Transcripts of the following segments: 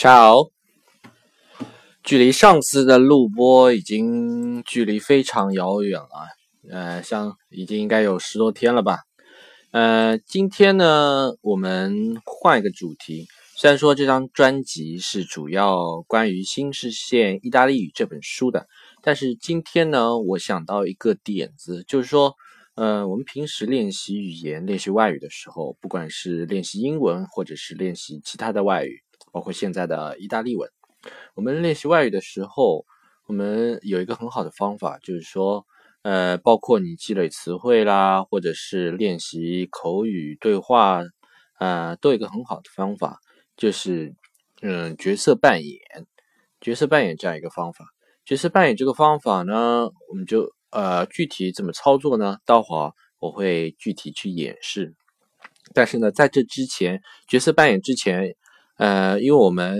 Ciao，距离上次的录播已经距离非常遥远了，呃，像已经应该有十多天了吧。呃，今天呢，我们换一个主题。虽然说这张专辑是主要关于新视线意大利语这本书的，但是今天呢，我想到一个点子，就是说，呃，我们平时练习语言、练习外语的时候，不管是练习英文，或者是练习其他的外语。包括现在的意大利文，我们练习外语的时候，我们有一个很好的方法，就是说，呃，包括你积累词汇啦，或者是练习口语对话，啊，都有一个很好的方法，就是，嗯，角色扮演，角色扮演这样一个方法。角色扮演这个方法呢，我们就，呃，具体怎么操作呢？待会儿我会具体去演示。但是呢，在这之前，角色扮演之前。呃，因为我们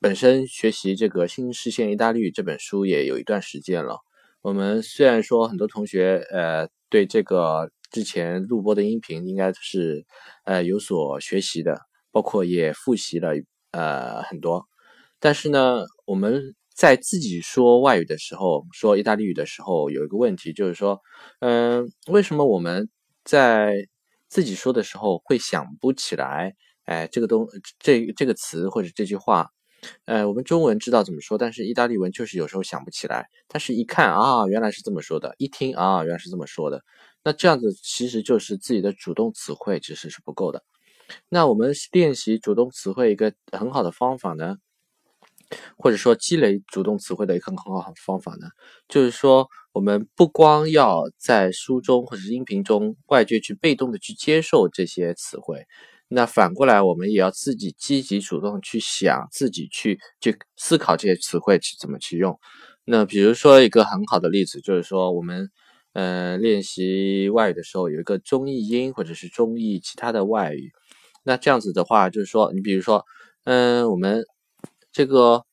本身学习这个《新视线意大利语》这本书也有一段时间了。我们虽然说很多同学呃对这个之前录播的音频应该是呃有所学习的，包括也复习了呃很多，但是呢，我们在自己说外语的时候，说意大利语的时候，有一个问题就是说，嗯，为什么我们在自己说的时候会想不起来？哎，这个东这这个词或者这句话，呃，我们中文知道怎么说，但是意大利文就是有时候想不起来。但是一看啊，原来是这么说的；一听啊，原来是这么说的。那这样子其实就是自己的主动词汇知识是不够的。那我们练习主动词汇一个很好的方法呢，或者说积累主动词汇的一个很好方法呢，就是说我们不光要在书中或者音频中外界去被动的去接受这些词汇。那反过来，我们也要自己积极主动去想，自己去去思考这些词汇去怎么去用。那比如说一个很好的例子，就是说我们呃练习外语的时候，有一个中译英或者是中译其他的外语。那这样子的话，就是说你比如说，嗯，我们这个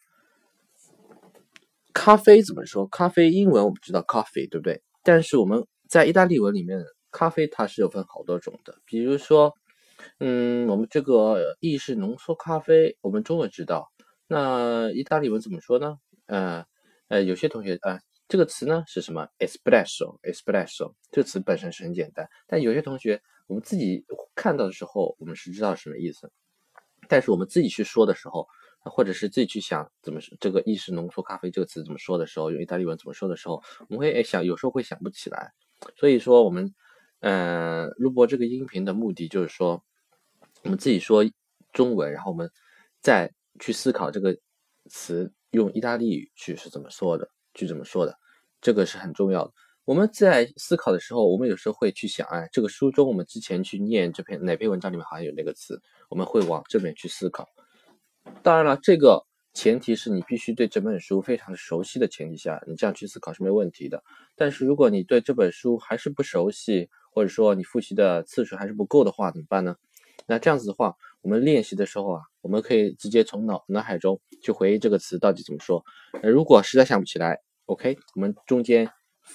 咖啡怎么说？咖啡英文我们知道 coffee 对不对？但是我们在意大利文里面，咖啡它是有分好多种的，比如说。嗯，我们这个意式浓缩咖啡，我们中文知道，那意大利文怎么说呢？呃呃，有些同学啊，这个词呢是什么？espresso，espresso，这个词本身是很简单，但有些同学我们自己看到的时候，我们是知道什么意思，但是我们自己去说的时候，或者是自己去想怎么这个意式浓缩咖啡这个词怎么说的时候，用意大利文怎么说的时候，我们会想，有时候会想不起来，所以说我们嗯录播这个音频的目的就是说。我们自己说中文，然后我们再去思考这个词用意大利语去是怎么说的，去怎么说的，这个是很重要的。我们在思考的时候，我们有时候会去想，哎，这个书中我们之前去念这篇哪篇文章里面好像有那个词，我们会往这边去思考。当然了，这个前提是你必须对这本书非常熟悉的前提下，你这样去思考是没有问题的。但是如果你对这本书还是不熟悉，或者说你复习的次数还是不够的话，怎么办呢？那这样子的话，我们练习的时候啊，我们可以直接从脑脑海中去回忆这个词到底怎么说。呃，如果实在想不起来，OK，我们中间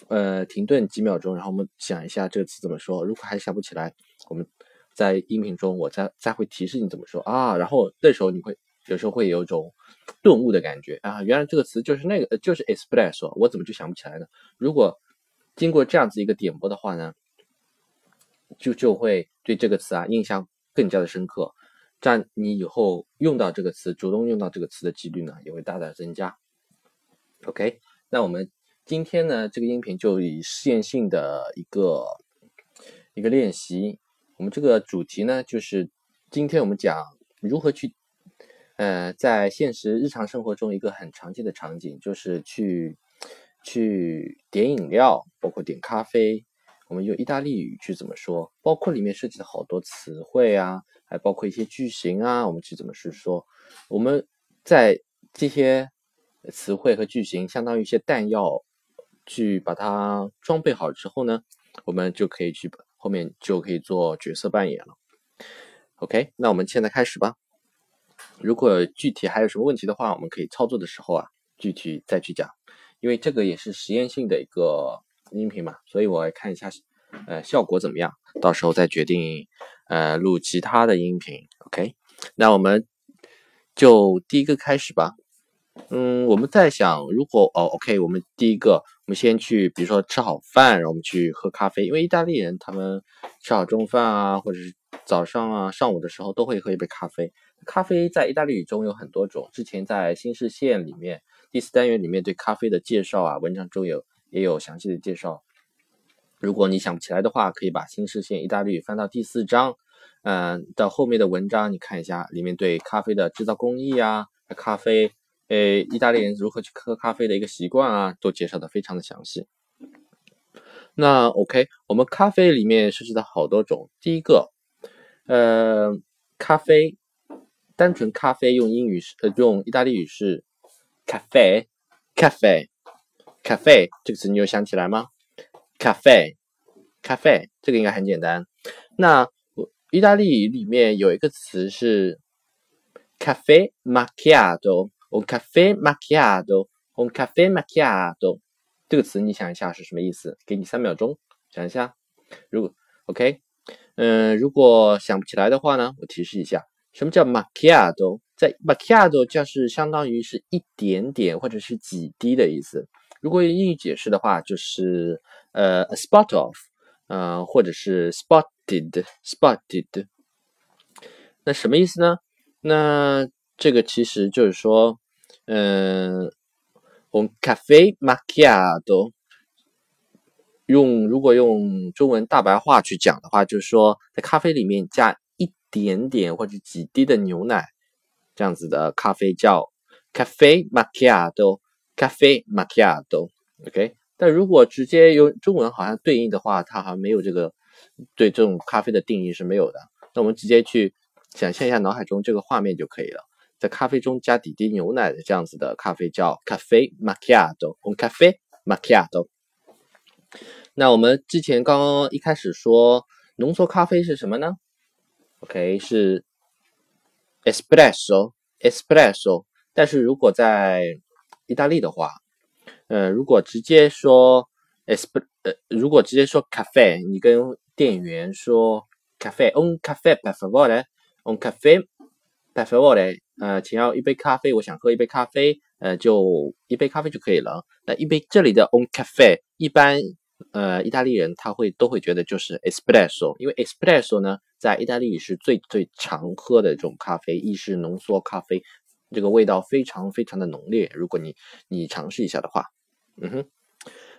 呃停顿几秒钟，然后我们想一下这个词怎么说。如果还想不起来，我们在音频中我再再会提示你怎么说啊。然后那时候你会有时候会有一种顿悟的感觉啊，原来这个词就是那个就是 espresso，我怎么就想不起来呢？如果经过这样子一个点拨的话呢，就就会对这个词啊印象。更加的深刻，这样你以后用到这个词，主动用到这个词的几率呢，也会大大增加。OK，那我们今天呢，这个音频就以试验性的一个一个练习，我们这个主题呢，就是今天我们讲如何去，呃，在现实日常生活中一个很常见的场景，就是去去点饮料，包括点咖啡。我们用意大利语去怎么说？包括里面涉及的好多词汇啊，还包括一些句型啊，我们去怎么去说？我们在这些词汇和句型，相当于一些弹药，去把它装备好之后呢，我们就可以去后面就可以做角色扮演了。OK，那我们现在开始吧。如果具体还有什么问题的话，我们可以操作的时候啊，具体再去讲，因为这个也是实验性的一个。音频嘛，所以我来看一下，呃，效果怎么样？到时候再决定，呃，录其他的音频。OK，那我们就第一个开始吧。嗯，我们在想，如果哦，OK，我们第一个，我们先去，比如说吃好饭，然后我们去喝咖啡，因为意大利人他们吃好中饭啊，或者是早上啊、上午的时候都会喝一杯咖啡。咖啡在意大利语中有很多种，之前在新视线里面第四单元里面对咖啡的介绍啊，文章中有也有详细的介绍。如果你想不起来的话，可以把新视线意大利语翻到第四章，嗯，到后面的文章你看一下，里面对咖啡的制造工艺啊，咖啡。诶，意大利人如何去喝咖啡的一个习惯啊，都介绍的非常的详细。那 OK，我们咖啡里面涉及到好多种。第一个，呃，咖啡，单纯咖啡用英语是呃用意大利语是 cafe，cafe cafe 这个词你有想起来吗？cafe，cafe 这个应该很简单。那意大利语里面有一个词是 cafe macchiato。un caffè macchiato，un caffè macchiato，这个词你想一下是什么意思？给你三秒钟想一下。如果 OK，嗯，如果想不起来的话呢，我提示一下，什么叫 macchiato？在 macchiato 就是相当于是一点点或者是几滴的意思。如果用英语解释的话，就是呃 a spot of，呃，或者是 spotted，spotted。那什么意思呢？那这个其实就是说。嗯，un cafe macchiato，用如果用中文大白话去讲的话，就是说在咖啡里面加一点点或者几滴的牛奶，这样子的咖啡叫 cafe macchiato caffè macchiato，caffè macchiato，OK。但如果直接用中文好像对应的话，它好像没有这个对这种咖啡的定义是没有的。那我们直接去想象一下脑海中这个画面就可以了。在咖啡中加几滴牛奶的这样子的咖啡叫 cafe macchiato，un cafe macchiato。那我们之前刚刚一开始说浓缩咖啡是什么呢？OK 是 espresso，espresso。但是如果在意大利的话，呃，如果直接说 esp 呃，如果直接说 cafe，你跟店员说 cafe，un cafe per favore，un cafe per favore。呃，请要一杯咖啡，我想喝一杯咖啡，呃，就一杯咖啡就可以了。那一杯这里的 on cafe，一般呃意大利人他会都会觉得就是 espresso，因为 espresso 呢在意大利语是最最常喝的这种咖啡，意式浓缩咖啡，这个味道非常非常的浓烈。如果你你尝试一下的话，嗯哼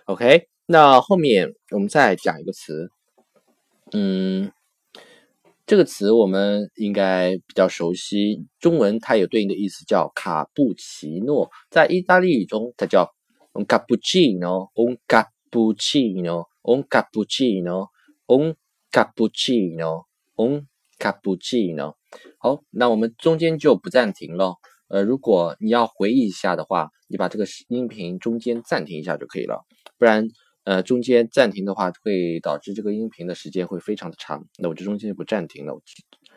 ，OK，那后面我们再讲一个词，嗯。这个词我们应该比较熟悉，中文它有对应的意思叫卡布奇诺，在意大利语中它叫 un cappuccino，un cappuccino，un cappuccino，un cappuccino，un cappuccino。好，那我们中间就不暂停了。呃，如果你要回忆一下的话，你把这个音频中间暂停一下就可以了，不然。呃，中间暂停的话，会导致这个音频的时间会非常的长。那我这中间就不暂停了，我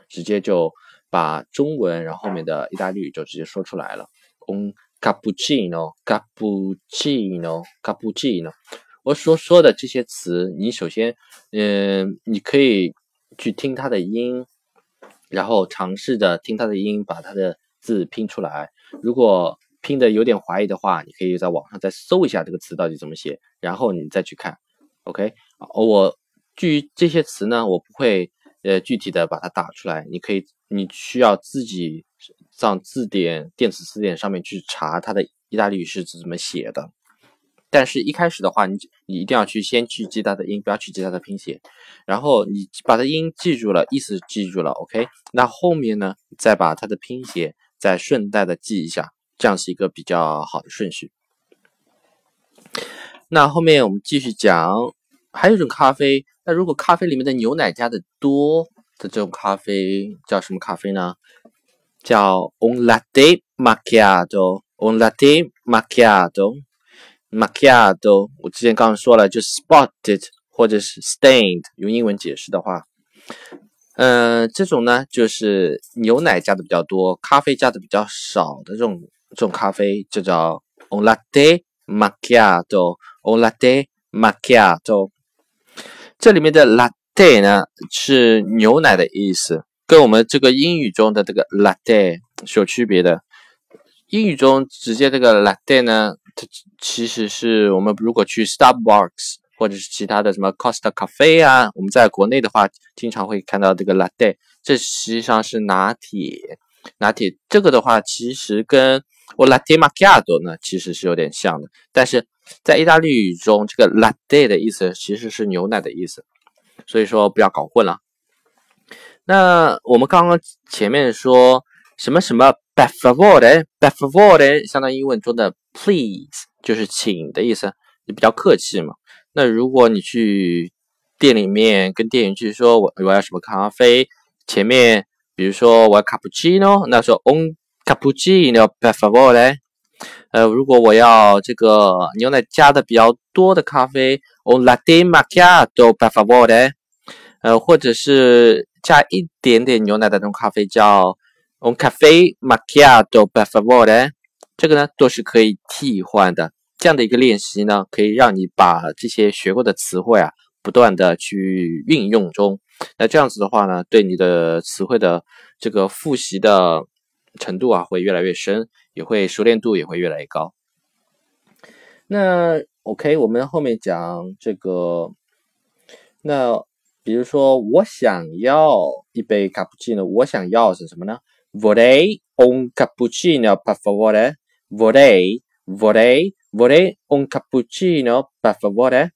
直接就把中文，然后后面的意大利语就直接说出来了。Un cappuccino, cappuccino, cappuccino。我所说的这些词，你首先，嗯，你可以去听它的音，然后尝试着听它的音，把它的字拼出来。如果拼的有点怀疑的话，你可以在网上再搜一下这个词到底怎么写，然后你再去看。OK，我至于这些词呢，我不会呃具体的把它打出来，你可以你需要自己上字典电子词典上面去查它的意大利语是怎么写的。但是一开始的话，你你一定要去先去记它的音，不要去记它的拼写。然后你把它音记住了，意思记住了，OK，那后面呢，再把它的拼写再顺带的记一下。这样是一个比较好的顺序。那后面我们继续讲，还有一种咖啡。那如果咖啡里面的牛奶加的多的这种咖啡叫什么咖啡呢？叫 un latte macchiato，un latte macchiato，macchiato。我之前刚刚说了，就是 spotted 或者是 stained。用英文解释的话。嗯，这种呢就是牛奶加的比较多，咖啡加的比较少的这种。这种咖啡就叫 o l a t t e macchiato。o l a t t e macchiato。这里面的 latte 呢是牛奶的意思，跟我们这个英语中的这个 latte 是有区别的。英语中直接这个 latte 呢，它其实是我们如果去 Starbucks 或者是其他的什么 Costa Cafe 啊，我们在国内的话经常会看到这个 latte，这实际上是拿铁。拿铁这个的话，其实跟我 latte macchiato 呢其实是有点像的，但是在意大利语中，这个 latte 的意思其实是牛奶的意思，所以说不要搞混了。那我们刚刚前面说什么什么 per favore，per favore 相当于英文中的 please，就是请的意思，也比较客气嘛。那如果你去店里面跟店员去说我我要什么咖啡，前面比如说我要卡布奇诺，那说 on 卡布奇诺 p e r favor 嘞。呃，如果我要这个牛奶加的比较多的咖啡，on latte macchiato p e r favor。呃，或者是加一点点牛奶的那种咖啡叫 on cafe macchiato p e r favor。这个呢都是可以替换的。这样的一个练习呢，可以让你把这些学过的词汇啊，不断的去运用中。那这样子的话呢，对你的词汇的这个复习的程度啊，会越来越深，也会熟练度也会越来越高。那 OK，我们后面讲这个，那。比如说，我想要一杯卡布奇诺。我想要是什么呢？Vorrei un cappuccino per favore. Vorrei, vorrei, vorrei un cappuccino per favore.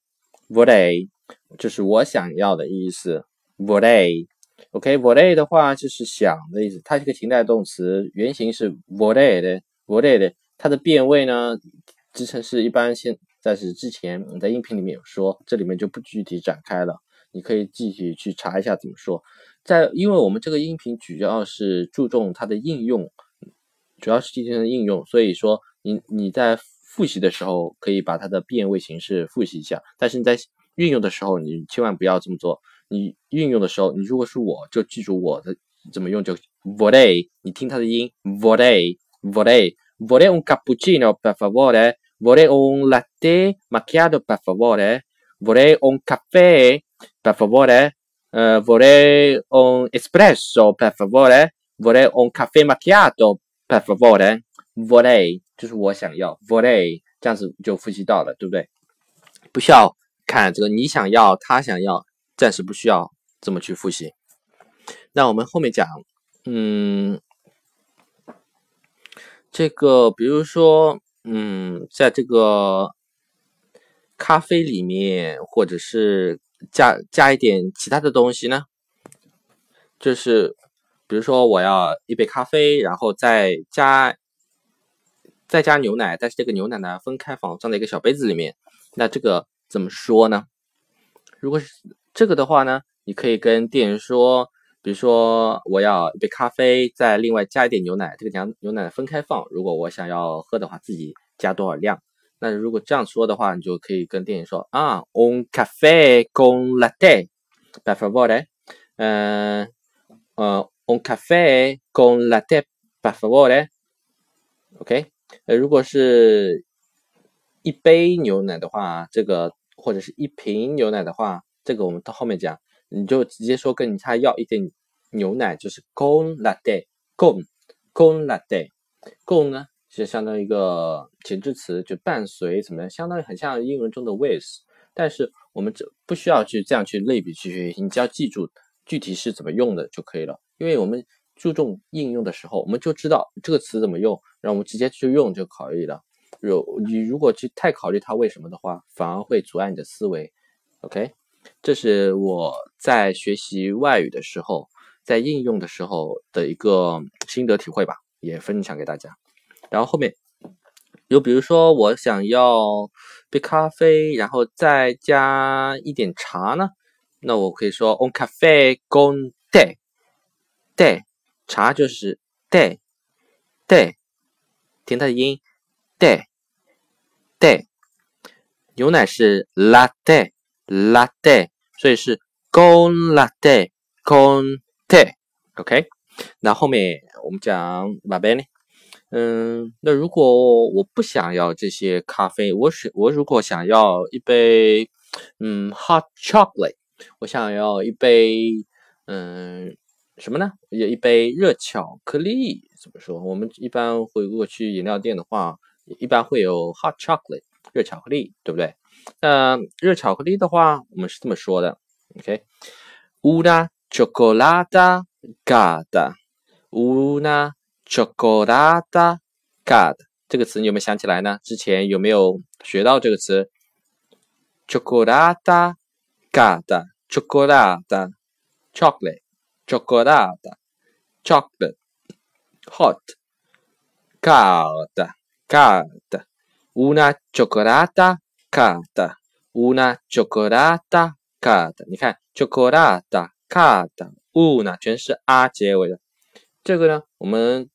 Vorrei 就是我想要的意思。Vorrei，OK，vorrei 的话就是想的意思。它是个情态动词，原型是 vorrei 的，vorrei 的。它的变位呢，支撑是一般现在是之前你在音频里面有说，这里面就不具体展开了。你可以自己去查一下怎么说，在因为我们这个音频主要是注重它的应用，主要是进行的应用，所以说你你在复习的时候可以把它的变位形式复习一下，但是你在运用的时候你千万不要这么做。你运用的时候，你如果是我就记住我的怎么用就 vorrei，你听它的音 vorrei vorrei vorrei un cappuccino per favore vorrei un latte macchiato per favore vorrei un caffè per favore, uh, vorrei un espresso per favore, vorrei un caffè macchiato per favore, vorrei 就是我想要，vorrei 这样子就复习到了，对不对？不需要看这个你想要，他想要，暂时不需要这么去复习。那我们后面讲，嗯，这个比如说，嗯，在这个咖啡里面，或者是加加一点其他的东西呢，就是比如说我要一杯咖啡，然后再加再加牛奶，但是这个牛奶呢分开放，装在一个小杯子里面。那这个怎么说呢？如果是这个的话呢，你可以跟店员说，比如说我要一杯咖啡，再另外加一点牛奶，这个牛牛奶分开放。如果我想要喝的话，自己加多少量。那如果这样说的话，你就可以跟店员说啊，un cafe con latte，par favore，嗯呃，un cafe con latte，par favore，OK 呃，如果是一杯牛奶的话，这个或者是一瓶牛奶的话，这个我们到后面讲，你就直接说跟他要一点牛奶，就是 con latte，con，con latte，con 呢？就相当于一个前置词，就伴随怎么样，相当于很像英文中的 with，但是我们这不需要去这样去类比去学习，你只要记住具体是怎么用的就可以了。因为我们注重应用的时候，我们就知道这个词怎么用，让我们直接去用就可以了。有你如果去太考虑它为什么的话，反而会阻碍你的思维。OK，这是我在学习外语的时候，在应用的时候的一个心得体会吧，也分享给大家。然后后面，又比如说我想要杯咖啡，然后再加一点茶呢，那我可以说 on caffè con te，te，茶就是 te，te，听它的音，te，te，牛奶是 latte，latte，所以是 con latte，con te，OK，那后面我们讲 va bene。嗯，那如果我不想要这些咖啡，我选我如果想要一杯嗯 hot chocolate，我想要一杯嗯什么呢？有一杯热巧克力，怎么说？我们一般会如果去饮料店的话，一般会有 hot chocolate 热巧克力，对不对？那热巧克力的话，我们是这么说的，OK，una chocolata gada，una chocolata g a d 这个词你有没有想起来呢？之前有没有学到这个词？chocolata gada，chocolata，chocolata，chocolate，hot，gada，gada，una chocolata。Cada，una chocolata cada，你看 chocolata cada，una 全是 a 结尾的，这个呢我们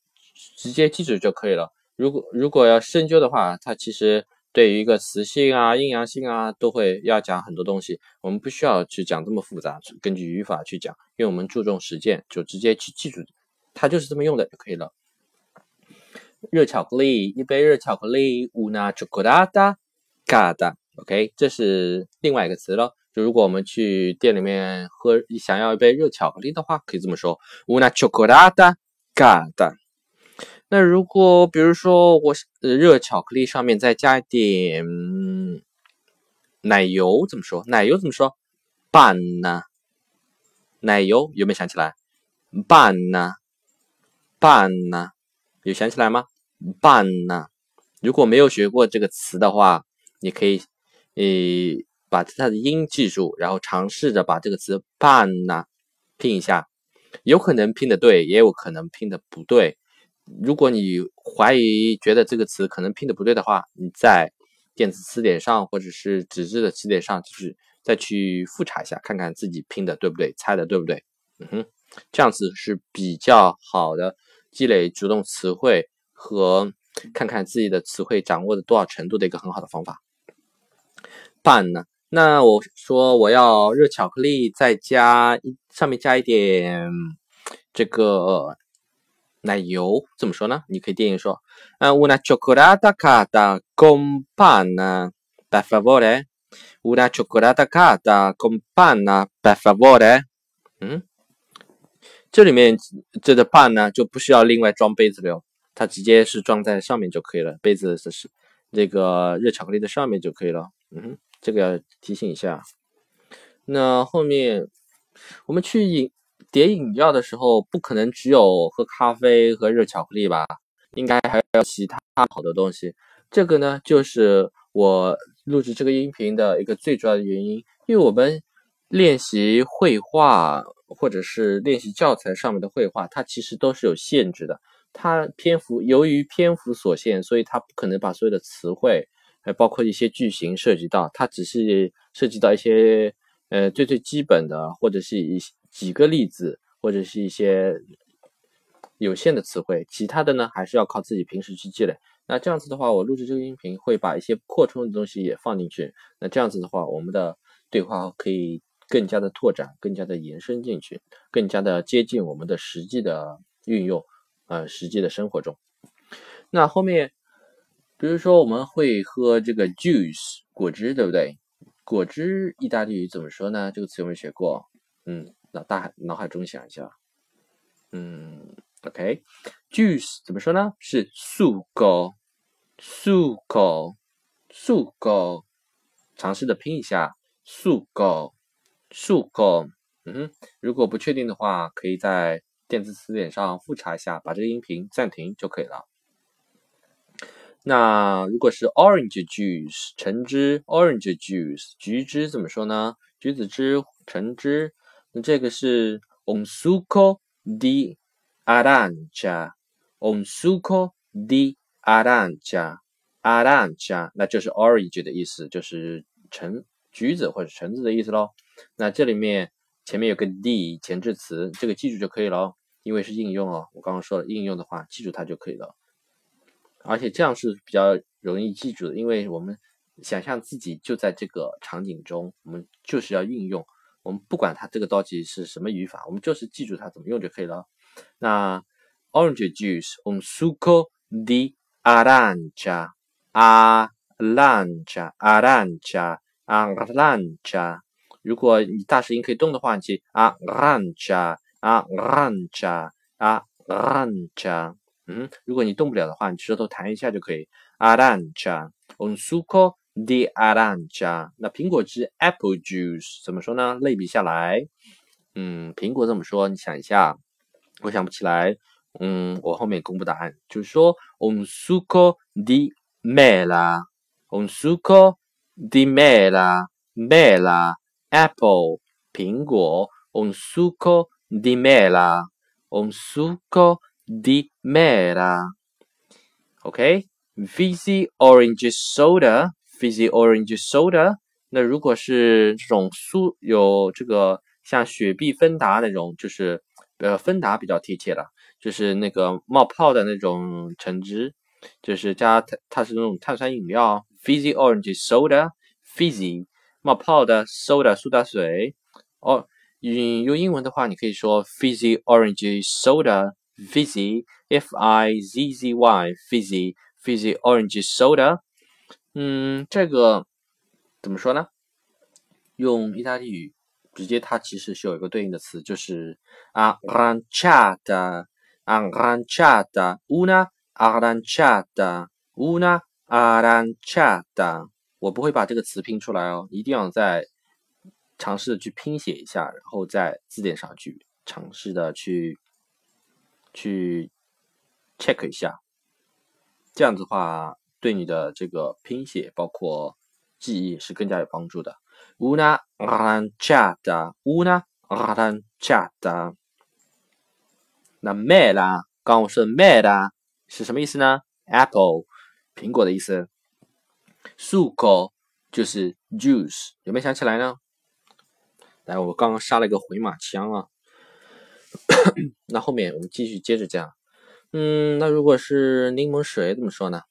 直接记住就可以了。如果如果要深究的话，它其实对于一个词性啊、阴阳性啊都会要讲很多东西，我们不需要去讲这么复杂，根据语法去讲，因为我们注重实践，就直接去记住，它就是这么用的就可以了。热巧克力，一杯热巧克力，una chocolata。Cada，OK，这是另外一个词了。就如果我们去店里面喝，想要一杯热巧克力的话，可以这么说：una chocolata cada。那如果比如说我热巧克力上面再加一点奶油，怎么说？奶油怎么说？ban 呢。奶油有没有想起来？banana，banana，有想起来吗？ban 呢。如果没有学过这个词的话，你可以，呃，把它的音记住，然后尝试着把这个词 ban 呢拼一下，有可能拼的对，也有可能拼的不对。如果你怀疑觉得这个词可能拼的不对的话，你在电子词典上或者是纸质的词典上，就是再去复查一下，看看自己拼的对不对，猜的对不对。嗯哼，这样子是比较好的积累主动词汇和看看自己的词汇掌握的多少程度的一个很好的方法。半呢？那我说我要热巧克力，再加一上面加一点这个奶油，怎么说呢？你可以电影说，嗯，una chocolata cada con pan，per favore，una chocolata cada con pan，per favore。嗯，这里面这个 pan 呢就不需要另外装杯子了，它直接是装在上面就可以了，杯子是这个热巧克力的上面就可以了。嗯哼。这个要提醒一下。那后面我们去饮点饮料的时候，不可能只有喝咖啡和热巧克力吧？应该还有其他好的东西。这个呢，就是我录制这个音频的一个最主要的原因。因为我们练习绘画或者是练习教材上面的绘画，它其实都是有限制的。它篇幅由于篇幅所限，所以它不可能把所有的词汇。还包括一些句型涉及到，它只是涉及到一些呃最最基本的，或者是一些几个例子，或者是一些有限的词汇，其他的呢还是要靠自己平时去积累。那这样子的话，我录制这个音频会把一些扩充的东西也放进去。那这样子的话，我们的对话可以更加的拓展，更加的延伸进去，更加的接近我们的实际的运用，呃，实际的生活中。那后面。比如说，我们会喝这个 juice 果汁，对不对？果汁意大利语怎么说呢？这个词有没有学过？嗯，脑大海脑海中想一下。嗯，OK，juice 怎么说呢？是素果，素果，素果。尝试的拼一下，素果，素果。嗯哼，如果不确定的话，可以在电子词典上复查一下，把这个音频暂停就可以了。那如果是 orange juice 橙汁，orange juice 橘汁怎么说呢？橘子汁、橙汁。那这个是 un succo di arancia，un succo di arancia，arancia 那就是 orange 的意思，就是橙橘子或者橙子的意思喽。那这里面前面有个 d 前置词，这个记住就可以了，因为是应用哦。我刚刚说了应用的话，记住它就可以了。而且这样是比较容易记住的，因为我们想象自己就在这个场景中，我们就是要运用，我们不管它这个倒计是什么语法，我们就是记住它怎么用就可以了。那 orange juice un suco di arancia，arancia，arancia，arancia。如果你大舌音可以动的话，你记 arancia，arancia，arancia。嗯，如果你动不了的话，你舌头弹一下就可以。Arancia，un succo di arancia。那苹果汁，apple juice，怎么说呢？类比下来，嗯，苹果怎么说？你想一下，我想不起来。嗯，我后面公布答案，就是说 un suco di mela，un suco di mela，mela，apple，苹果 un suco di mela，un suco di mela，OK，fizzy orange fizzy orange soda，那如果是这种苏有这个像雪碧芬达那种，就是呃芬达比较贴切了。就是那个冒泡的那种橙汁，就是加它，它是那种碳酸饮料，fizzy orange soda，fizzy 冒泡的 soda 苏打水。哦，用用英文的话，你可以说 fizzy orange soda，fizzy，f i z z y，fizzy，fizzy orange soda。嗯，这个怎么说呢？用意大利语直接，它其实是有一个对应的词，就是 aranciata。aranciata, una aranciata, una aranciata。我不会把这个词拼出来哦，一定要再尝试的去拼写一下，然后在字典上去尝试的去去 check 一下。这样子的话，对你的这个拼写包括记忆是更加有帮助的。una aranciata, una aranciata。那 mela，刚我说的 mela 是什么意思呢？apple，苹果的意思。succo 就是 juice，有没有想起来呢？来，我刚刚杀了一个回马枪啊。那后面我们继续接着讲。嗯，那如果是柠檬水怎么说呢？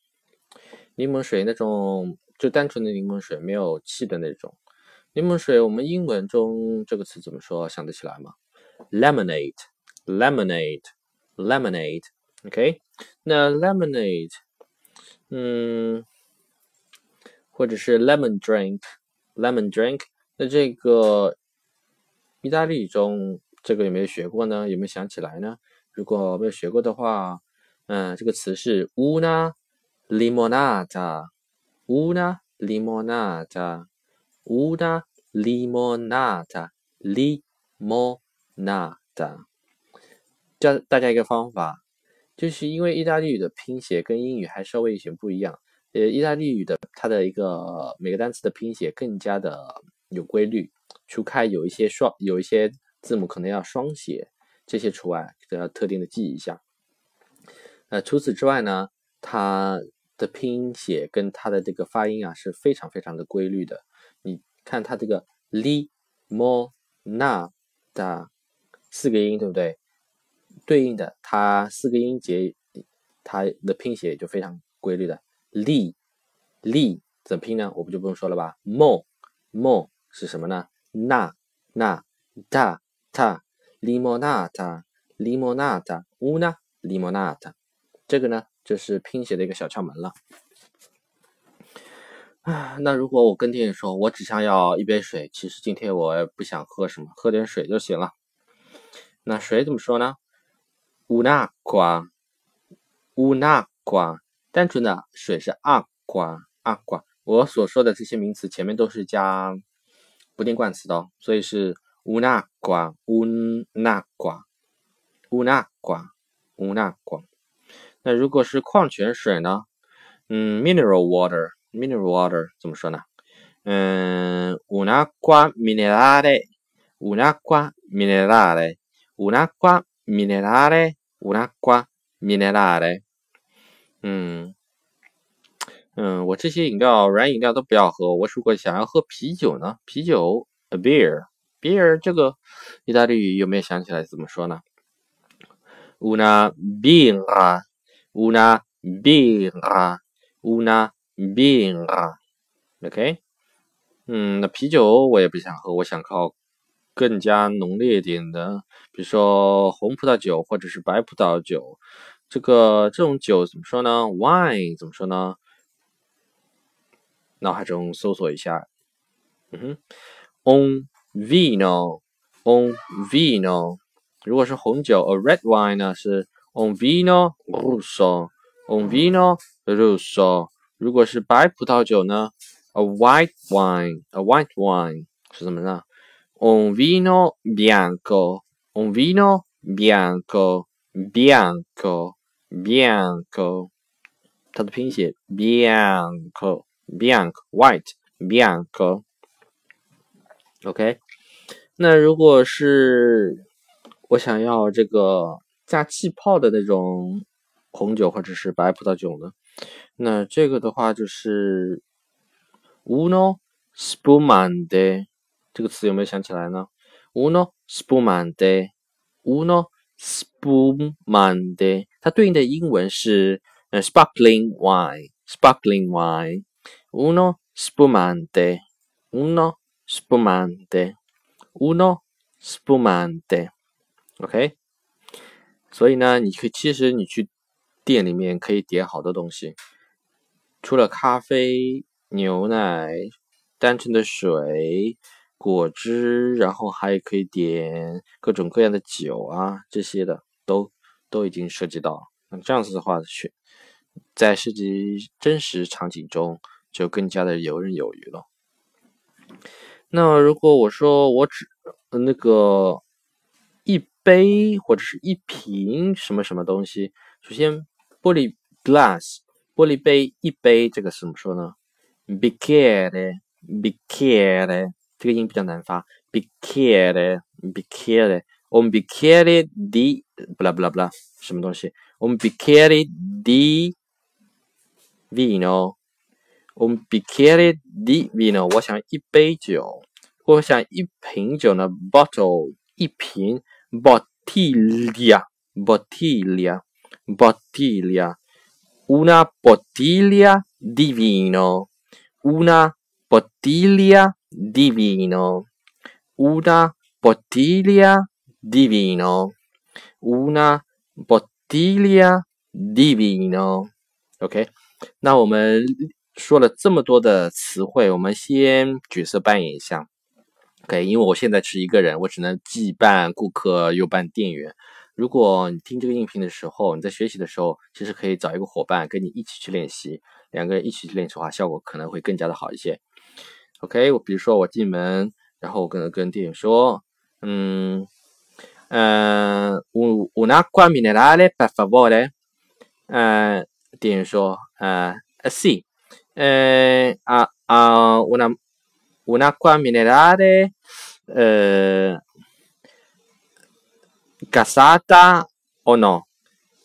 柠檬水那种就单纯的柠檬水，没有气的那种。柠檬水，我们英文中这个词怎么说？想得起来吗？lemonade。lemonade, lemonade, OK，那 lemonade，嗯，或者是 lemon drink, lemon drink，那这个意大利语中这个有没有学过呢？有没有想起来呢？如果没有学过的话，嗯，这个词是 una limonata, una limonata, una limonata, limonata。教大家一个方法，就是因为意大利语的拼写跟英语还稍微有些不一样。呃，意大利语的它的一个每个单词的拼写更加的有规律，除开有一些双有一些字母可能要双写，这些除外都要特定的记一下。呃，除此之外呢，它的拼写跟它的这个发音啊是非常非常的规律的。你看它这个 li mo na da 四个音，对不对？对应的，它四个音节，它的拼写就非常规律的。li li 怎么拼呢？我不就不用说了吧。mo mo 是什么呢？na na ta ta limonata limonata una limonata 这个呢，这是拼写的一个小窍门了。啊，那如果我跟店员说，我只想要一杯水，其实今天我也不想喝什么，喝点水就行了。那水怎么说呢？unacqua，unacqua，单纯的水是 aqua，aqua。我所说的这些名词前面都是加不定冠词的哦，所以是 unacqua，unacqua，unacqua，unacqua。那如果是矿泉水呢？嗯，mineral water，mineral water 怎么说呢？嗯，unacqua minerale，unacqua minerale，unacqua minerale。乌拉瓜米奈拉嘞，嗯嗯，我这些饮料软饮料都不要喝。我如果想要喝啤酒呢？啤酒，a beer，beer 这个意大利语有没有想起来怎么说呢？una una birra，una birra，OK，嗯，那啤酒我也不想喝，我想靠。更加浓烈一点的，比如说红葡萄酒或者是白葡萄酒，这个这种酒怎么说呢？Wine 怎么说呢？脑海中搜索一下，嗯哼，On vino，On vino。如果是红酒，a red wine 呢是 un vino rosso，un vino rosso。如果是白葡萄酒呢？A white wine，a white wine 是什么呢？Un vino bianco，un vino bianco，bianco，bianco。它的拼写 bianco，bianco，white，bianco。OK，那如果是我想要这个加气泡的那种红酒或者是白葡萄酒呢？那这个的话就是 uno spumante 这个词有没有想起来呢？uno spumante，uno spumante，它对应的英文是呃 sparkling wine，sparkling wine，uno spumante，uno spumante，uno spumante，OK，所以呢，你可以其实你去店里面可以点好多东西。除了咖啡、牛奶、单纯的水、果汁，然后还可以点各种各样的酒啊，这些的都都已经涉及到。那这样子的话，选在涉及真实场景中就更加的游刃有余了。那如果我说我只那个杯或者是一瓶什么什么东西，首先玻璃 glass。玻璃杯一杯，这个怎么说呢？bicchiere，bicchiere，这个音比较难发。bicchiere，bicchiere，un bicchiere di，不啦不啦不啦，什么东西？un bicchiere di vino，un bicchiere di vino，我想一杯酒，我想一瓶酒呢？bottle，一瓶 ，bottiglia，bottiglia，bottiglia。una bottiglia di vino, una bottiglia di vino, una bottiglia di vino, una bottiglia di vino. OK，那我们说了这么多的词汇，我们先角色扮演一下。 OK，因为我现在是一个人，我只能既扮顾客又扮店员。如果你听这个音频的时候，你在学习的时候，其实可以找一个伙伴跟你一起去练习，两个人一起去练习的话，效果可能会更加的好一些。OK，我比如说我进门，然后我跟跟店员说，嗯嗯，una acqua minerale per favore。嗯，店员说，呃，sì，呃啊啊，una una acqua minerale，呃。Gassata o no？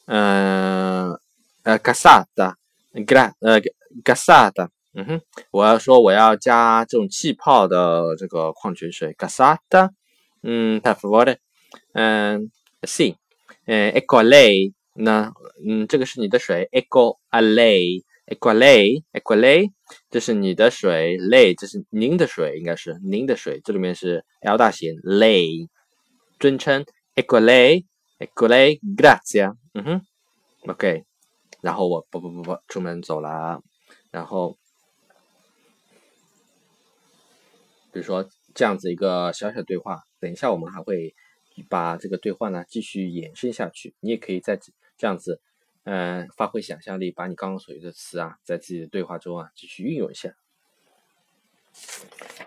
嗯呃，gassata，gra 呃，gassata，嗯哼，我要说我要加这种气泡的这个矿泉水，gassata，嗯，per favore，嗯，sì，嗯，ecco a lei，那嗯，这个是你的水，ecco a lei，ecco a lei，ecco a lei，这是你的水，lei，这是您的水，应该是您的水，这里面是 L 大写，lei，尊称。Ecco lei, ecco lei, grazie。嗯哼，OK。然后我不不不不出门走了。然后，比如说这样子一个小小对话，等一下我们还会把这个对话呢继续延伸下去。你也可以在这样子，嗯，发挥想象力，把你刚刚所学的词啊，在自己的对话中啊继续运用一下。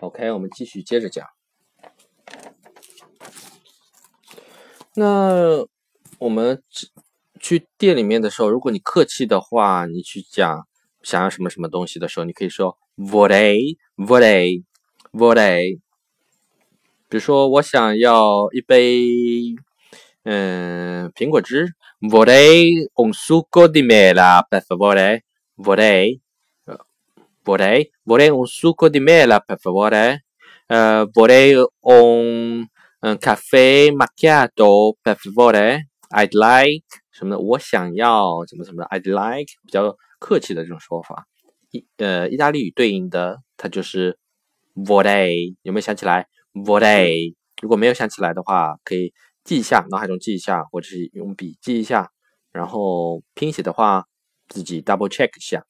OK，我们继续接着讲。那我们去店里面的时候，如果你客气的话，你去讲想要什么什么东西的时候，你可以说 “What a, what a, what a”。比如说，我想要一杯嗯苹果汁，vorrei un succo di mela per favore vorrei vorrei vorrei un succo di mela per favore，呃，vorrei un 嗯，咖啡 macchiato per favore，I'd like 什么的，我想要怎么怎么的，I'd like 比较客气的这种说法。意呃，意大利语对应的它就是 vorrei，有没有想起来？vorrei，如果没有想起来的话，可以记一下，脑海中记一下，或者是用笔记一下。然后拼写的话，自己 double check 一下。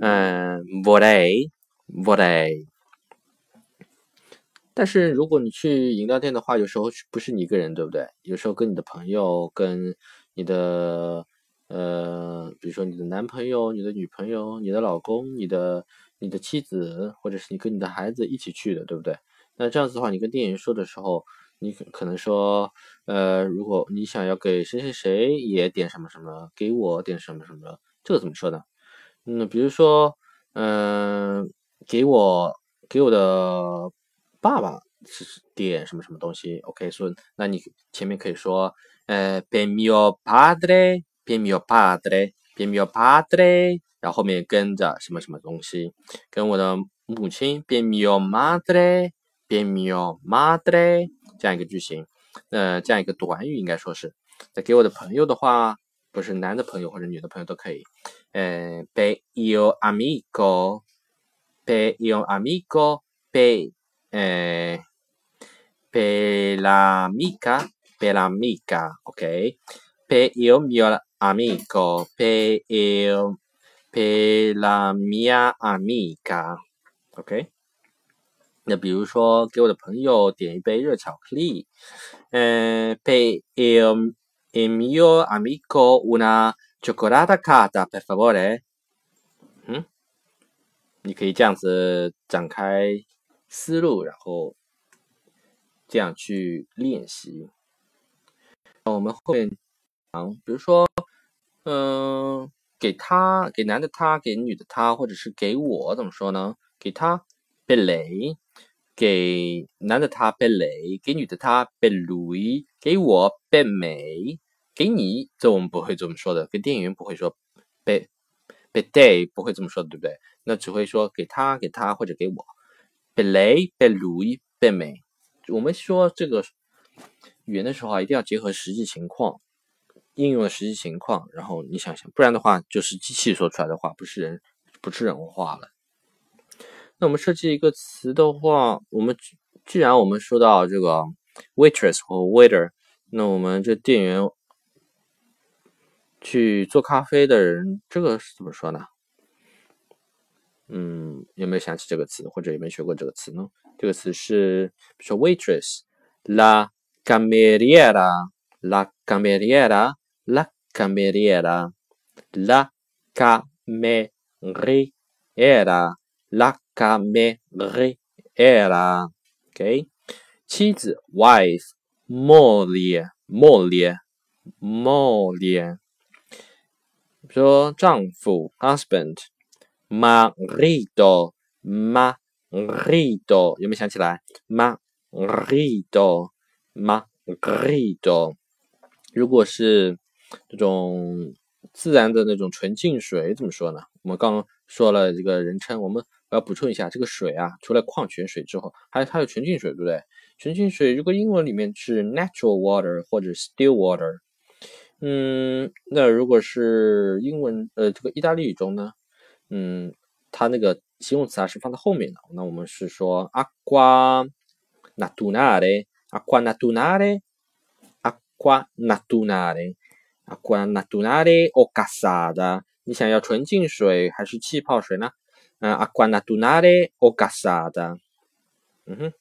嗯，vorrei，vorrei。但是如果你去饮料店的话，有时候不是你一个人，对不对？有时候跟你的朋友、跟你的呃，比如说你的男朋友、你的女朋友、你的老公、你的你的妻子，或者是你跟你的孩子一起去的，对不对？那这样子的话，你跟店员说的时候，你可可能说，呃，如果你想要给谁谁谁也点什么什么，给我点什么什么，这个怎么说呢？嗯，比如说，嗯，给我给我的爸爸是点什么什么东西？OK，所以那你前面可以说，呃，pe mio padre，pe mio padre，pe mio padre，然后后面跟着什么什么东西，跟我的母亲，per mio madre，per mio madre，这样一个句型，呃，这样一个短语应该说是，那给我的朋友的话。不是男的朋友或者女的朋友都可以。呃，per il amico，per il amico，per 呃，per l'amica，per l'amica，OK？per il mio amico，per il per la mia amica，OK？那比如说给我的朋友点一杯热巧克力，嗯，per il Il mio amico una cioccolata calda per favore。嗯，你可以这样子展开思路，然后这样去练习。那我们后面讲，比如说，嗯，给他，给男的他，给女的他，或者是给我，怎么说呢？给他贝雷，给男的他贝雷，给女的他贝鲁伊。给我贝美，给你，这我们不会这么说的。跟店员不会说贝贝 day，不会这么说的，对不对？那只会说给他，给他或者给我。贝雷、贝鲁伊、贝美。我们说这个语言的时候啊，一定要结合实际情况，应用的实际情况，然后你想想，不然的话就是机器说出来的话，不是人，不是人话了。那我们设计一个词的话，我们既然我们说到这个。waitress 或 waiter，那我们这店员去做咖啡的人，这个是怎么说呢？嗯，有没有想起这个词，或者有没有学过这个词呢？这个词是，比如说 waitress，la cameriera，la cameriera，la cameriera，la cameriera，la cameriera，OK。妻子 wife m o l i e m o l i e m o l i e。说丈夫，husband，marito，marito，有没有想起来？marito，marito。如果是这种自然的那种纯净水，怎么说呢？我们刚刚说了这个人称，我们我要补充一下，这个水啊，除了矿泉水之后，还有它有纯净水，对不对？纯净水，如果英文里面是 natural water 或者 still water，嗯，那如果是英文呃这个意大利语中呢，嗯，它那个形容词啊是放在后面的，那我们是说 acqua naturale，acqua naturale，acqua naturale，acqua naturale o gassata，你想要纯净水还是气泡水呢？嗯，acqua naturale o gassata，嗯哼。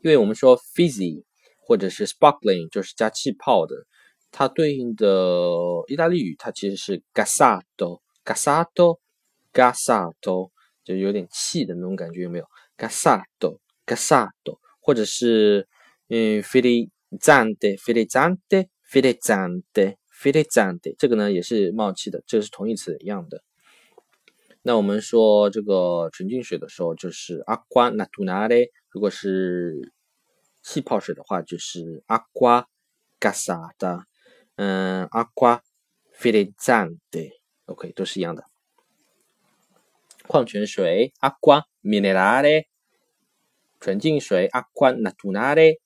因为我们说 fizzy 或者是 sparkling 就是加气泡的，它对应的意大利语它其实是 gasato，gasato，gasato，就有点气的那种感觉，有没有？gasato，gasato，或者是嗯 frizzante，frizzante，frizzante，frizzante，这个呢也是冒气的，这个是同义词一样的。那我们说这个纯净水的时候就是 acqua naturale。如果是气泡水的话，就是 acqua gassata，嗯，acqua frizzante，OK，都是一样的。矿泉水 acqua minerale，纯净水 acqua naturale，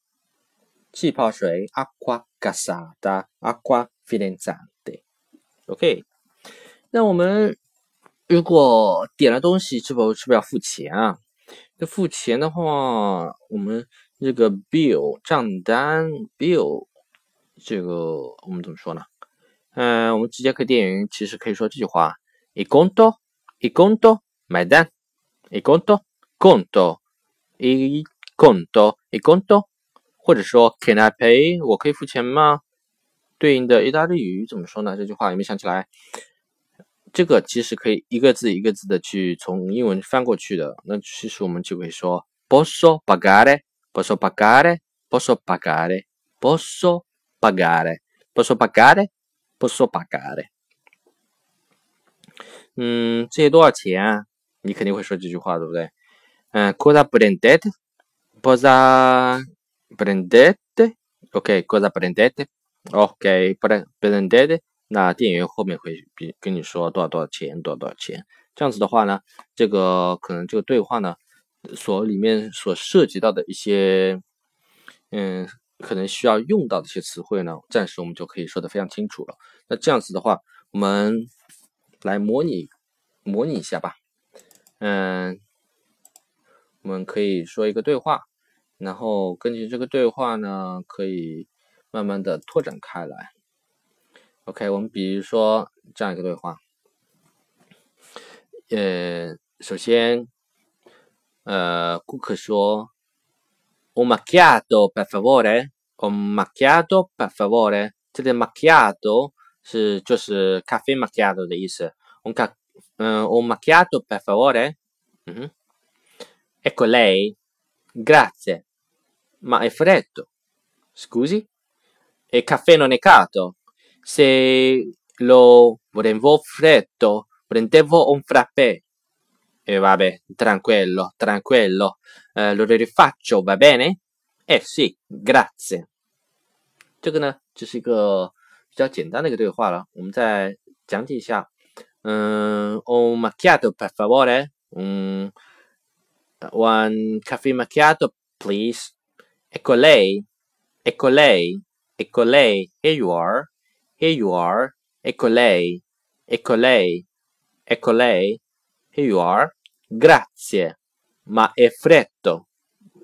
气泡水 acqua gassata，acqua frizzante，OK。那我们如果点了东西，是否是不是要付钱啊？那付钱的话，我们这个 bill 账单 bill 这个我们怎么说呢？嗯，我们直接和店员其实可以说这句话：i conto，i conto，买单，i conto，conto，i conto，i conto，或者说 Can I pay？我可以付钱吗对应的意大利语怎么说呢？这句话有没有想起来？这个其实可以一个字一个字的去从英文翻过去的。那其实我们就可以说：posso pagare，posso pagare，posso pagare，posso pagare，posso pagare，posso pagare。嗯，这些多少钱啊？你肯定会说这句话，对不对？嗯，cosa prendete？cosa prendete？OK，cosa prendete？OK，prendete。那店员后面会比跟你说多少多少钱，多少多少钱。这样子的话呢，这个可能这个对话呢，所里面所涉及到的一些，嗯，可能需要用到的一些词汇呢，暂时我们就可以说的非常清楚了。那这样子的话，我们来模拟模拟一下吧。嗯，我们可以说一个对话，然后根据这个对话呢，可以慢慢的拓展开来。OK，我们比如说这样一个对话，呃，首先，呃，顾客说，Un macchiato per favore，Un macchiato per favore，这里 macchiato 是就是咖啡 macchiato 的意思，Un ca，嗯，Un macchiato per favore，嗯哼，Ecco lei，Grazie，ma è freddo，Scusi，E caffè non è caldo。 Se lo volevo freddo, prendevo un frappè. E vabbè, tranquillo, tranquillo. Eh, lo rifaccio, va bene? Eh sì, grazie. 这个呢，这是一个比较简单的一个对话了。我们再讲解一下。嗯，un macchiato per favore. Un one caffè macchiato, please. Ecco lei. Ecco lei. Ecco lei. Here you are. Here you are. Ecco lei. Ecco lei. Ecco lei. Here you are. Grazie. Ma è freddo.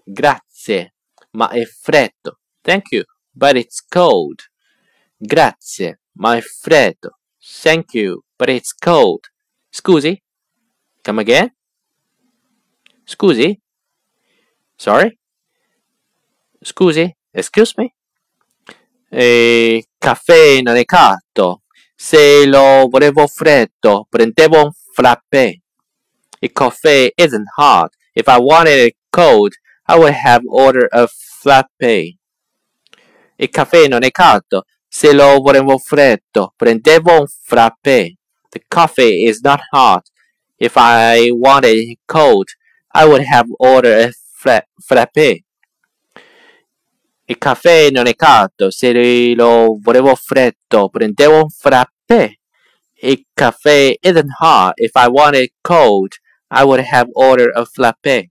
Grazie. Ma è freddo. Thank you. But it's cold. Grazie. Ma è freddo. Thank you. But it's cold. Scusi? Come again? Scusi? Sorry? Scusi? Excuse me? E caffè non è caldo. Se lo volevo freddo, prendevo un frappè. The coffee isn't hot. If I wanted it cold, I would have ordered a frappè. Il caffè non è caldo. Se lo volevo freddo, prendevo un frappè. The coffee is not hot. If I wanted it cold, I would have ordered a fra- frappè. Il caffè non è caldo, se lo volevo freddo prendevo un frappè. Il caffè isn't hot, if I wanted cold I would have ordered a frappè.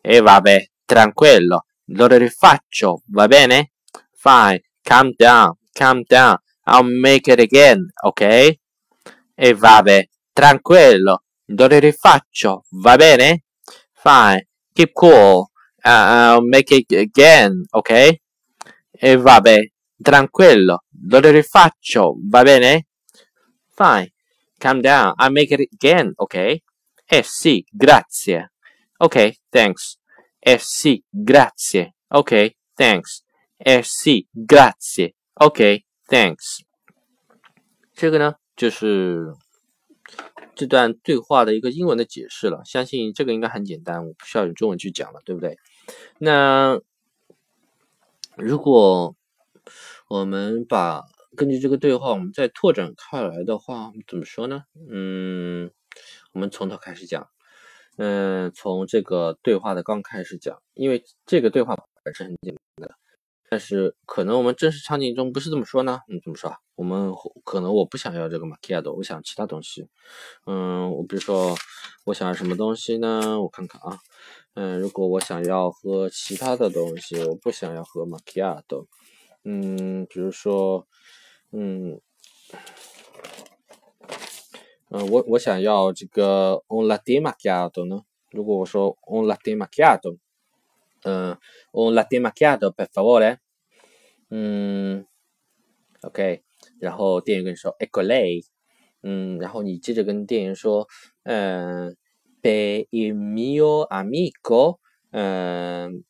E vabbè, tranquillo, lo rifaccio, va bene? Fine, calm down, calm down, I'll make it again, ok? E vabbè, tranquillo, lo rifaccio, va bene? Fine, keep cool, uh, make it again, ok? E vabbè, tranquillo, lo rifaccio, va bene? Fine, calm down, I'll make it again, ok? Eh sì, grazie. Ok, thanks. Eh sì, grazie. Ok, thanks. Eh sì, grazie. Ok, thanks. 这个呢，就是这段对话的一个英文的解释了。相信这个应该很简单，我不需要用中文去讲了，对不对？ 那如果我们把根据这个对话，我们再拓展开来的话，怎么说呢？嗯，我们从头开始讲。嗯，从这个对话的刚开始讲，因为这个对话本身很简单的，但是可能我们真实场景中不是这么说呢？你怎么说？我们可能我不想要这个 macchiato，我想其他东西。嗯，我比如说我想要什么东西呢？我看看啊。嗯，如果我想要喝其他的东西，我不想要喝 macchiato。嗯，比如说，嗯，嗯，我我想要这个 un latte macchiato 呢？如果我说 un latte macchiato，嗯，un latte macchiato per favore。嗯，OK，然后店员跟你说 ecco lei。嗯，然后你接着跟店员说，嗯。per il mio amico eh,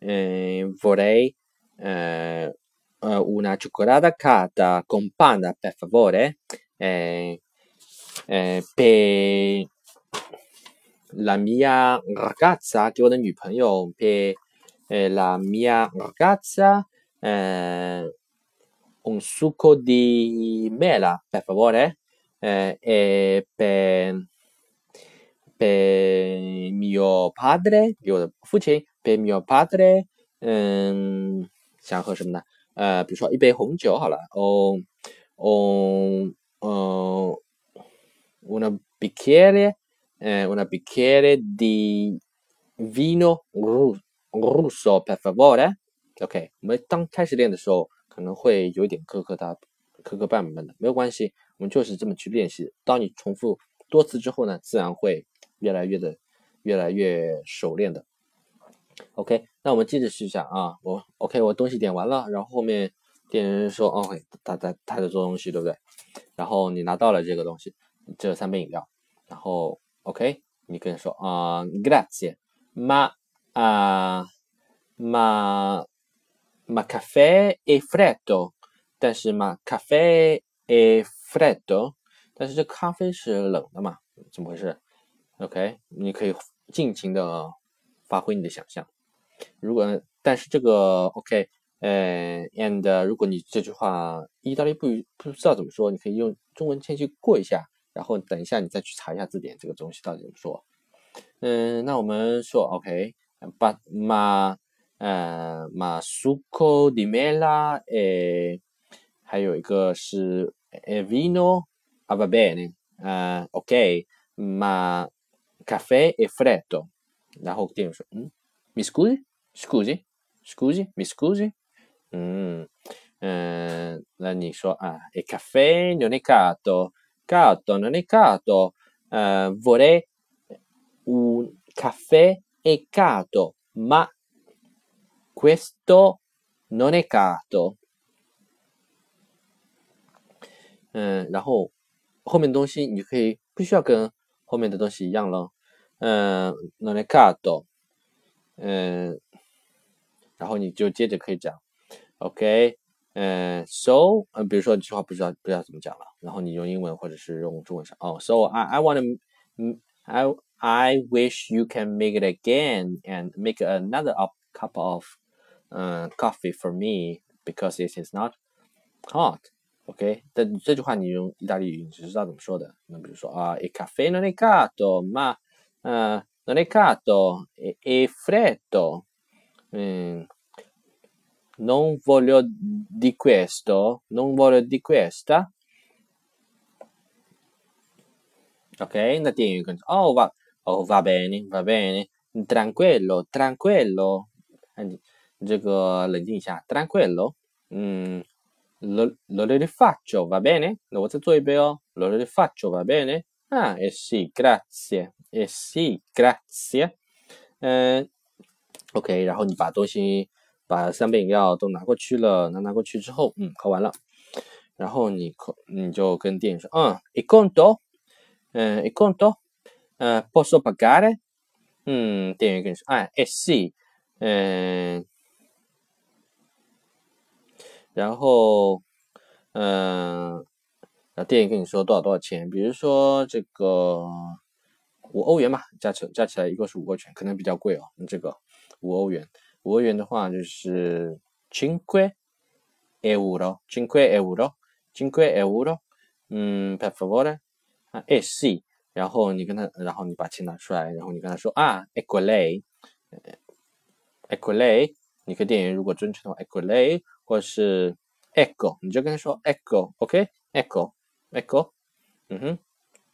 eh, vorrei eh, una cioccolata calda con panna per favore. Eh, eh, per la mia ragazza che ho un mia pagno, per eh, la mia ragazza un succo di mela per favore. 呃，e per per mio padre，给我的父亲，per mio padre，嗯。想喝什么呢？呃，比如说一杯红酒好了，哦哦嗯，una bicchiere，嗯，una bicchiere di vino rosso per favore。OK，我们刚开始练的时候可能会有点磕磕哒、磕磕绊绊的，没有关系，我们就是这么去练习。当你重复多次之后呢，自然会越来越的、越来越熟练的。OK，那我们接着试一下啊，我 OK，我东西点完了，然后后面店员说，OK，他在他在做东西，对不对？然后你拿到了这个东西，这三杯饮料，然后 OK，你跟他说啊，Grazie，ma 啊，ma ma caffè è freddo，但是 ma caffè è freddo，但是这咖啡是冷的嘛？怎么回事？OK，你可以尽情的。发挥你的想象，如果但是这个 OK，呃，and 如果你这句话意大利不不知道怎么说，你可以用中文先去过一下，然后等一下你再去查一下字典，这个东西到底怎么说。嗯，那我们说 OK，but ma 呃 ma succo di mela，诶，还有一个是 vino，a va bene，呃，OK，ma caffè è freddo。然后店员说：“嗯，mi scusi，scusi，scusi，mi scusi，嗯嗯，那你说啊，e caffè non è caldo，caldo non è caldo，呃，vorrei un caffè è caldo，ma questo non è caldo。 嗯，然后后面的东西你可以不需要跟后面的东西一样了。”嗯，non è caldo，嗯，然后你就接着可以讲，OK，嗯，so，嗯，比如说这句话不知道不知道怎么讲了，然后你用英文或者是用中文说，哦，so I I want to，I I wish you can make it again and make another cup of，嗯，coffee for me because it is not hot，OK，但这句话你用意大利语你知道怎么说的，那比如说啊，il caffè non è caldo，ma Uh, non è caldo, è, è freddo. Mm. Non voglio di questo, non voglio di questa. Ok, 那店员跟着哦，va oh va bene va bene tranquillo tranquillo，你这个冷静一下，tranquillo，嗯 ，lo lo rifaccio va bene，那我再做一杯哦，lo rifaccio va bene。Ah, eh sì, grazie. Eh sì, grazie. 嗯，OK，然后你把东西把三杯饮料都拿过去了，拿拿过去之后，嗯，喝完了，然后你可你就跟店员说，嗯，il conto，嗯，il conto，呃，posso pagare？嗯，店员跟你说，哎，eh sì，嗯， 然后，嗯。那店员跟你说多少多少钱？比如说这个五欧元嘛，加起加起来一共是五欧元，可能比较贵哦。这个五欧元，五欧元的话就是 cinque euro，cinque euro，cinque euro，嗯，per favore，啊，eh sì，然后你跟他，然后你把钱拿出来，然后你跟他说啊，ecco lei，ecco lei，你跟店员如果尊称的话，Eccole 或者是 ecco，你就跟他说 ecco，OK，ecco。echo，嗯哼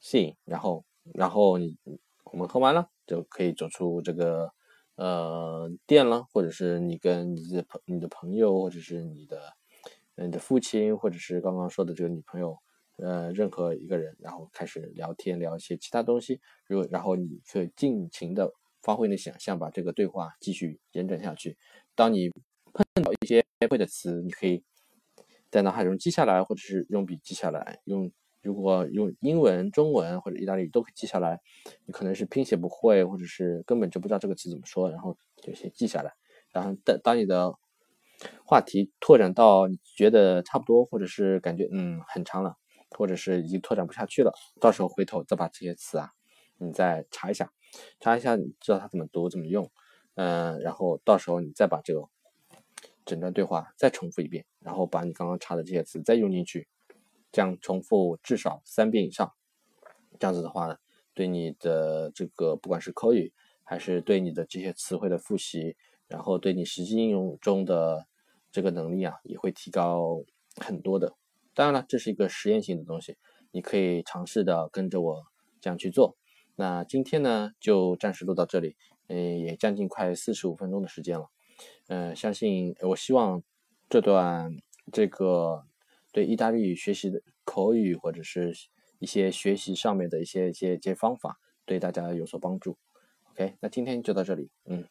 ，see，然后，然后你我们喝完了就可以走出这个呃店了，或者是你跟你的朋你的朋友，或者是你的你的父亲，或者是刚刚说的这个女朋友，呃，任何一个人，然后开始聊天，聊一些其他东西，如果然后你可以尽情的发挥你的想象，把这个对话继续延展下去。当你碰到一些不会的词，你可以。在脑海中记下来，或者是用笔记下来。用如果用英文、中文或者意大利语都可以记下来。你可能是拼写不会，或者是根本就不知道这个词怎么说，然后就先记下来。然后当当你的话题拓展到你觉得差不多，或者是感觉嗯很长了，或者是已经拓展不下去了，到时候回头再把这些词啊，你再查一下，查一下，你知道它怎么读怎么用，嗯，然后到时候你再把这个整段对话再重复一遍，然后把你刚刚查的这些词再用进去，这样重复至少三遍以上，这样子的话，对你的这个不管是口语还是对你的这些词汇的复习。然后对你实际应用中的这个能力啊，也会提高很多的。当然了，这是一个实验性的东西，你可以尝试的跟着我这样去做。那今天呢，就暂时录到这里，嗯，也将近快四十五分钟的时间了。嗯，相信我希望这段这个对意大利语学习的口语或者是一些学习上面的一些一些一些方法，对大家有所帮助。OK，那今天就到这里，嗯。